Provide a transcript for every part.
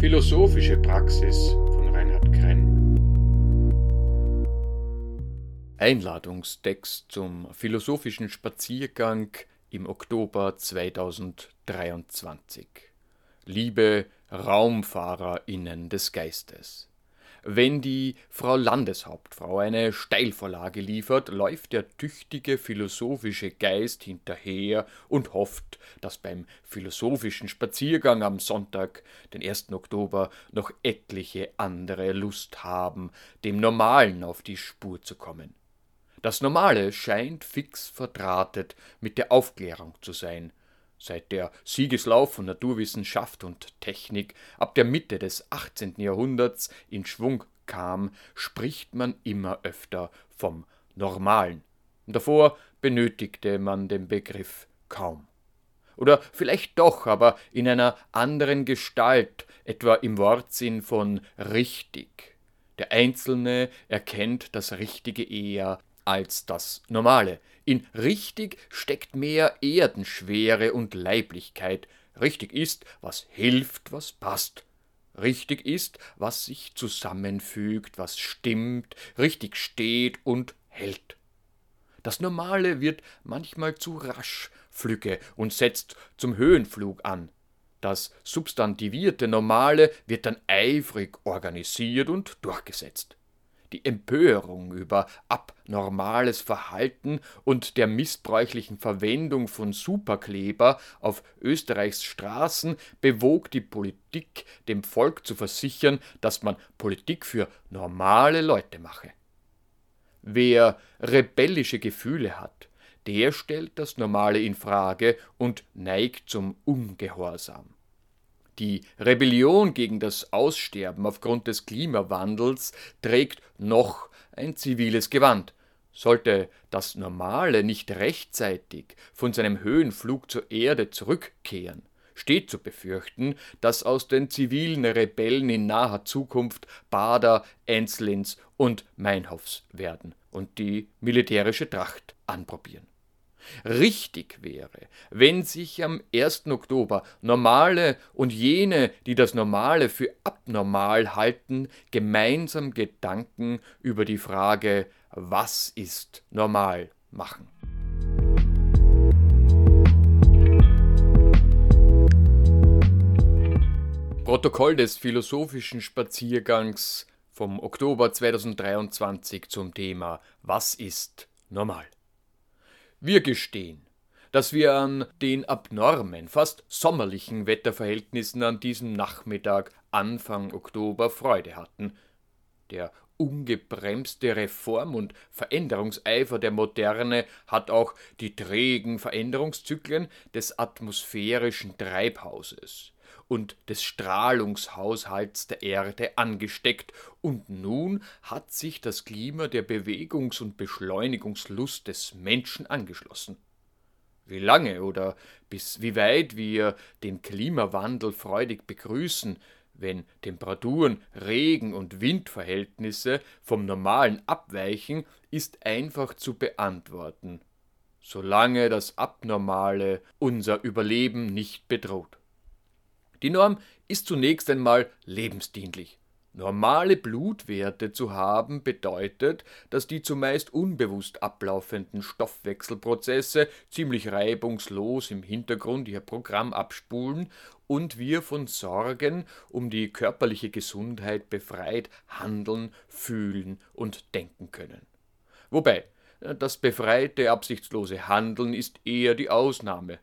Philosophische Praxis von Reinhard Krenn. Einladungstext zum philosophischen Spaziergang im Oktober 2023. Liebe RaumfahrerInnen des Geistes. Wenn die Frau Landeshauptfrau eine Steilvorlage liefert, läuft der tüchtige philosophische Geist hinterher und hofft, dass beim philosophischen Spaziergang am Sonntag, den 1. Oktober, noch etliche andere Lust haben, dem Normalen auf die Spur zu kommen. Das Normale scheint fix verdrahtet mit der Aufklärung zu sein, Seit der Siegeslauf von Naturwissenschaft und Technik ab der Mitte des 18. Jahrhunderts in Schwung kam, spricht man immer öfter vom Normalen. Davor benötigte man den Begriff kaum. Oder vielleicht doch, aber in einer anderen Gestalt, etwa im Wortsinn von richtig. Der Einzelne erkennt das Richtige eher als das Normale. In richtig steckt mehr Erdenschwere und Leiblichkeit. Richtig ist, was hilft, was passt. Richtig ist, was sich zusammenfügt, was stimmt, richtig steht und hält. Das Normale wird manchmal zu rasch, Flücke und setzt zum Höhenflug an. Das substantivierte Normale wird dann eifrig organisiert und durchgesetzt die Empörung über abnormales Verhalten und der missbräuchlichen Verwendung von Superkleber auf Österreichs Straßen bewog die Politik, dem Volk zu versichern, dass man Politik für normale Leute mache. Wer rebellische Gefühle hat, der stellt das Normale in Frage und neigt zum Ungehorsam. Die Rebellion gegen das Aussterben aufgrund des Klimawandels trägt noch ein ziviles Gewand. Sollte das Normale nicht rechtzeitig von seinem Höhenflug zur Erde zurückkehren, steht zu befürchten, dass aus den zivilen Rebellen in naher Zukunft Bader, Enzlins und Meinhoffs werden und die militärische Tracht anprobieren. Richtig wäre, wenn sich am 1. Oktober Normale und jene, die das Normale für abnormal halten, gemeinsam Gedanken über die Frage, was ist normal machen. Protokoll des philosophischen Spaziergangs vom Oktober 2023 zum Thema Was ist normal? Wir gestehen, dass wir an den abnormen, fast sommerlichen Wetterverhältnissen an diesem Nachmittag Anfang Oktober Freude hatten. Der ungebremste Reform- und Veränderungseifer der Moderne hat auch die trägen Veränderungszyklen des atmosphärischen Treibhauses und des Strahlungshaushalts der Erde angesteckt, und nun hat sich das Klima der Bewegungs- und Beschleunigungslust des Menschen angeschlossen. Wie lange oder bis wie weit wir den Klimawandel freudig begrüßen, wenn Temperaturen, Regen- und Windverhältnisse vom Normalen abweichen, ist einfach zu beantworten, solange das Abnormale unser Überleben nicht bedroht. Die Norm ist zunächst einmal lebensdienlich. Normale Blutwerte zu haben bedeutet, dass die zumeist unbewusst ablaufenden Stoffwechselprozesse ziemlich reibungslos im Hintergrund ihr Programm abspulen und wir von Sorgen um die körperliche Gesundheit befreit handeln, fühlen und denken können. Wobei, das befreite, absichtslose Handeln ist eher die Ausnahme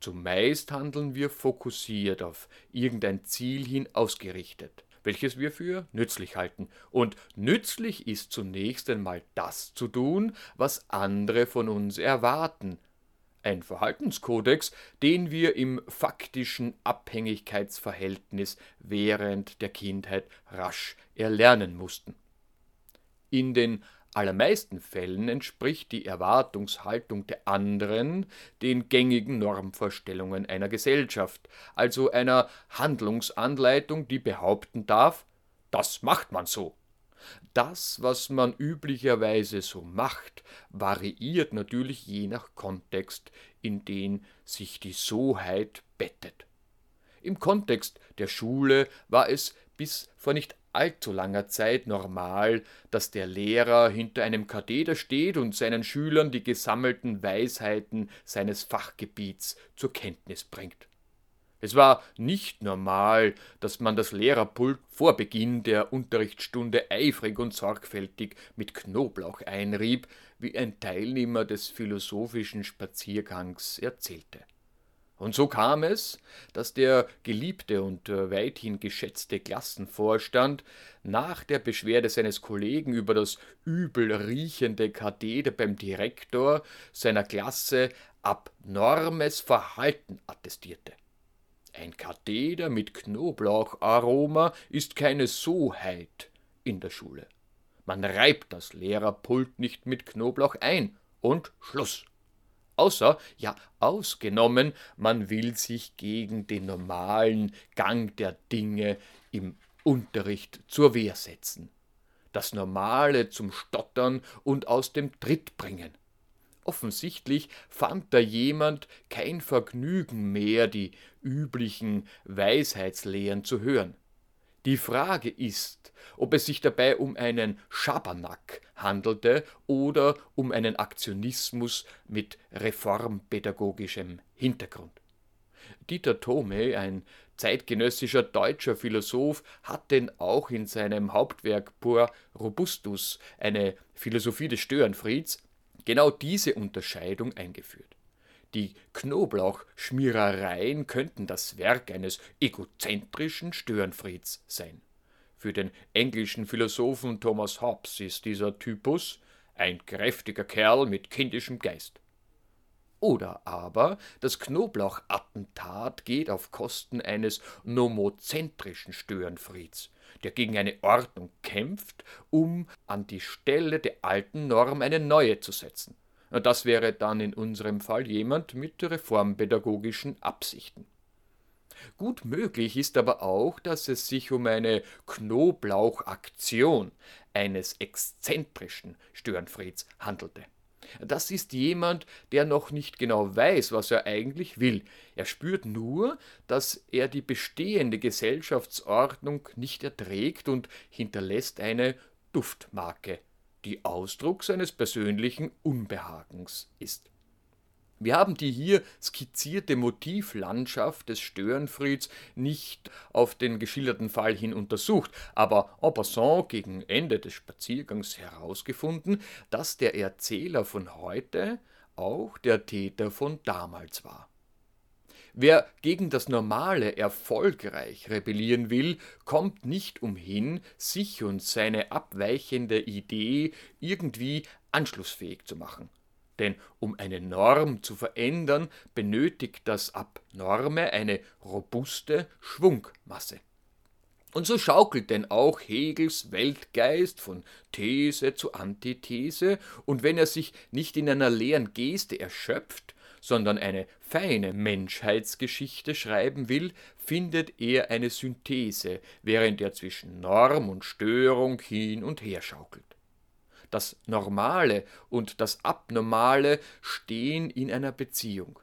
Zumeist handeln wir fokussiert auf irgendein Ziel hin ausgerichtet, welches wir für nützlich halten. Und nützlich ist zunächst einmal das zu tun, was andere von uns erwarten. Ein Verhaltenskodex, den wir im faktischen Abhängigkeitsverhältnis während der Kindheit rasch erlernen mussten. In den allermeisten Fällen entspricht die Erwartungshaltung der anderen den gängigen Normvorstellungen einer Gesellschaft, also einer Handlungsanleitung, die behaupten darf, das macht man so. Das, was man üblicherweise so macht, variiert natürlich je nach Kontext, in den sich die Soheit bettet. Im Kontext der Schule war es bis vor nicht allzu langer Zeit normal, dass der Lehrer hinter einem Katheder steht und seinen Schülern die gesammelten Weisheiten seines Fachgebiets zur Kenntnis bringt. Es war nicht normal, dass man das Lehrerpult vor Beginn der Unterrichtsstunde eifrig und sorgfältig mit Knoblauch einrieb, wie ein Teilnehmer des philosophischen Spaziergangs erzählte. Und so kam es, dass der geliebte und äh, weithin geschätzte Klassenvorstand nach der Beschwerde seines Kollegen über das übel riechende Katheder beim Direktor seiner Klasse abnormes Verhalten attestierte. Ein Katheder mit Knoblaucharoma ist keine Soheit in der Schule. Man reibt das Lehrerpult nicht mit Knoblauch ein und Schluss außer, ja ausgenommen, man will sich gegen den normalen Gang der Dinge im Unterricht zur Wehr setzen, das Normale zum Stottern und aus dem Tritt bringen. Offensichtlich fand da jemand kein Vergnügen mehr, die üblichen Weisheitslehren zu hören. Die Frage ist, ob es sich dabei um einen Schabernack handelte oder um einen Aktionismus mit reformpädagogischem Hintergrund. Dieter Thome, ein zeitgenössischer deutscher Philosoph, hat denn auch in seinem Hauptwerk Pur Robustus, eine Philosophie des Störenfrieds, genau diese Unterscheidung eingeführt. Die Knoblauchschmierereien könnten das Werk eines egozentrischen Störenfrieds sein. Für den englischen Philosophen Thomas Hobbes ist dieser Typus ein kräftiger Kerl mit kindischem Geist. Oder aber das Knoblauchattentat geht auf Kosten eines nomozentrischen Störenfrieds, der gegen eine Ordnung kämpft, um an die Stelle der alten Norm eine neue zu setzen. Das wäre dann in unserem Fall jemand mit reformpädagogischen Absichten. Gut möglich ist aber auch, dass es sich um eine Knoblauchaktion eines exzentrischen Störenfrieds handelte. Das ist jemand, der noch nicht genau weiß, was er eigentlich will. Er spürt nur, dass er die bestehende Gesellschaftsordnung nicht erträgt und hinterlässt eine Duftmarke die Ausdruck seines persönlichen Unbehagens ist. Wir haben die hier skizzierte Motivlandschaft des Störenfrieds nicht auf den geschilderten Fall hin untersucht, aber en passant gegen Ende des Spaziergangs herausgefunden, dass der Erzähler von heute auch der Täter von damals war. Wer gegen das Normale erfolgreich rebellieren will, kommt nicht umhin, sich und seine abweichende Idee irgendwie anschlussfähig zu machen. Denn um eine Norm zu verändern, benötigt das Abnorme eine robuste Schwungmasse. Und so schaukelt denn auch Hegels Weltgeist von These zu Antithese, und wenn er sich nicht in einer leeren Geste erschöpft, sondern eine feine Menschheitsgeschichte schreiben will, findet er eine Synthese, während er zwischen Norm und Störung hin und her schaukelt. Das Normale und das Abnormale stehen in einer Beziehung.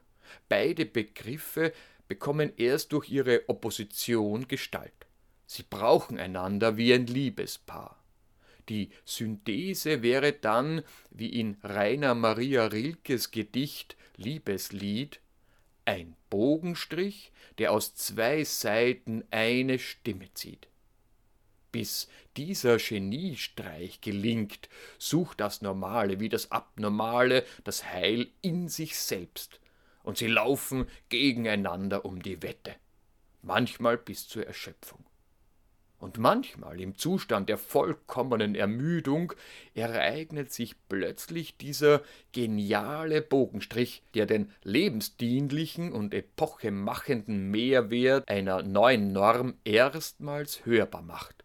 Beide Begriffe bekommen erst durch ihre Opposition Gestalt. Sie brauchen einander wie ein Liebespaar. Die Synthese wäre dann, wie in Rainer Maria Rilkes Gedicht Liebeslied, ein Bogenstrich, der aus zwei Seiten eine Stimme zieht. Bis dieser Geniestreich gelingt, sucht das Normale wie das Abnormale das Heil in sich selbst, und sie laufen gegeneinander um die Wette, manchmal bis zur Erschöpfung. Und manchmal im Zustand der vollkommenen Ermüdung ereignet sich plötzlich dieser geniale Bogenstrich, der den lebensdienlichen und epochemachenden Mehrwert einer neuen Norm erstmals hörbar macht.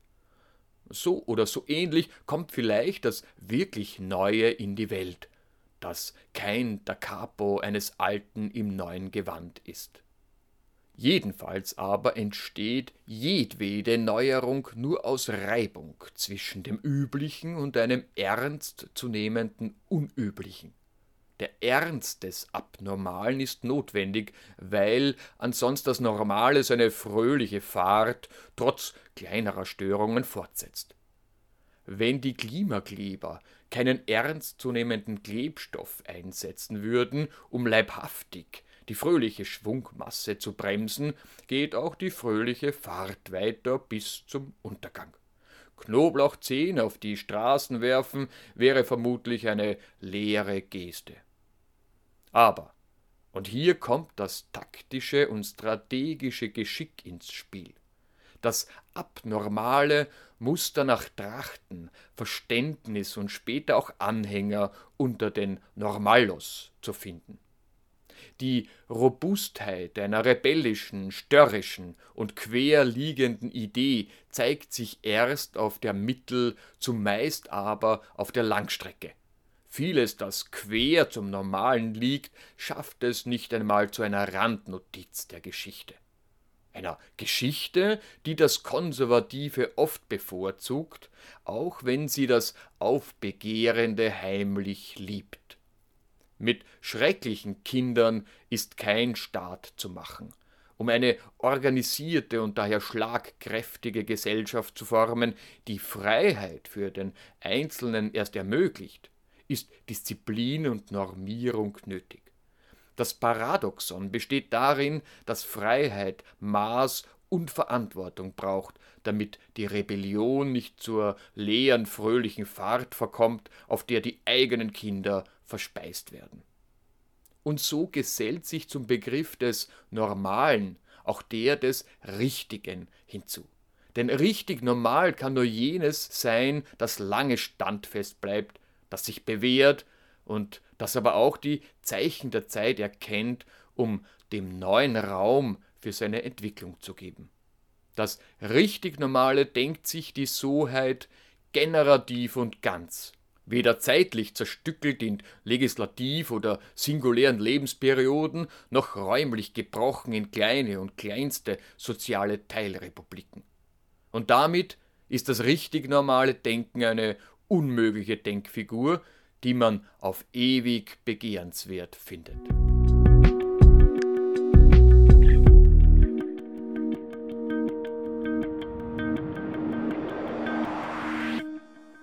So oder so ähnlich kommt vielleicht das wirklich Neue in die Welt, das kein Da Capo eines Alten im neuen Gewand ist. Jedenfalls aber entsteht jedwede Neuerung nur aus Reibung zwischen dem Üblichen und einem ernst zu nehmenden Unüblichen. Der Ernst des Abnormalen ist notwendig, weil ansonsten das Normale seine fröhliche Fahrt trotz kleinerer Störungen fortsetzt. Wenn die Klimakleber keinen ernstzunehmenden Klebstoff einsetzen würden, um leibhaftig die fröhliche Schwungmasse zu bremsen, geht auch die fröhliche Fahrt weiter bis zum Untergang. Knoblauchzehen auf die Straßen werfen wäre vermutlich eine leere Geste. Aber, und hier kommt das taktische und strategische Geschick ins Spiel. Das Abnormale muss danach trachten, Verständnis und später auch Anhänger unter den Normalos zu finden. Die Robustheit einer rebellischen, störrischen und querliegenden Idee zeigt sich erst auf der Mittel, zumeist aber auf der Langstrecke. Vieles, das quer zum Normalen liegt, schafft es nicht einmal zu einer Randnotiz der Geschichte. Einer Geschichte, die das Konservative oft bevorzugt, auch wenn sie das Aufbegehrende heimlich liebt. Mit schrecklichen Kindern ist kein Staat zu machen. Um eine organisierte und daher schlagkräftige Gesellschaft zu formen, die Freiheit für den Einzelnen erst ermöglicht, ist Disziplin und Normierung nötig. Das Paradoxon besteht darin, dass Freiheit Maß und Verantwortung braucht, damit die Rebellion nicht zur leeren, fröhlichen Fahrt verkommt, auf der die eigenen Kinder verspeist werden. Und so gesellt sich zum Begriff des Normalen auch der des Richtigen hinzu. Denn richtig normal kann nur jenes sein, das lange standfest bleibt, das sich bewährt und das aber auch die Zeichen der Zeit erkennt, um dem neuen Raum für seine Entwicklung zu geben. Das richtig Normale denkt sich die Soheit generativ und ganz, weder zeitlich zerstückelt in legislativ oder singulären Lebensperioden, noch räumlich gebrochen in kleine und kleinste soziale Teilrepubliken. Und damit ist das richtig normale Denken eine unmögliche Denkfigur, die man auf ewig begehrenswert findet.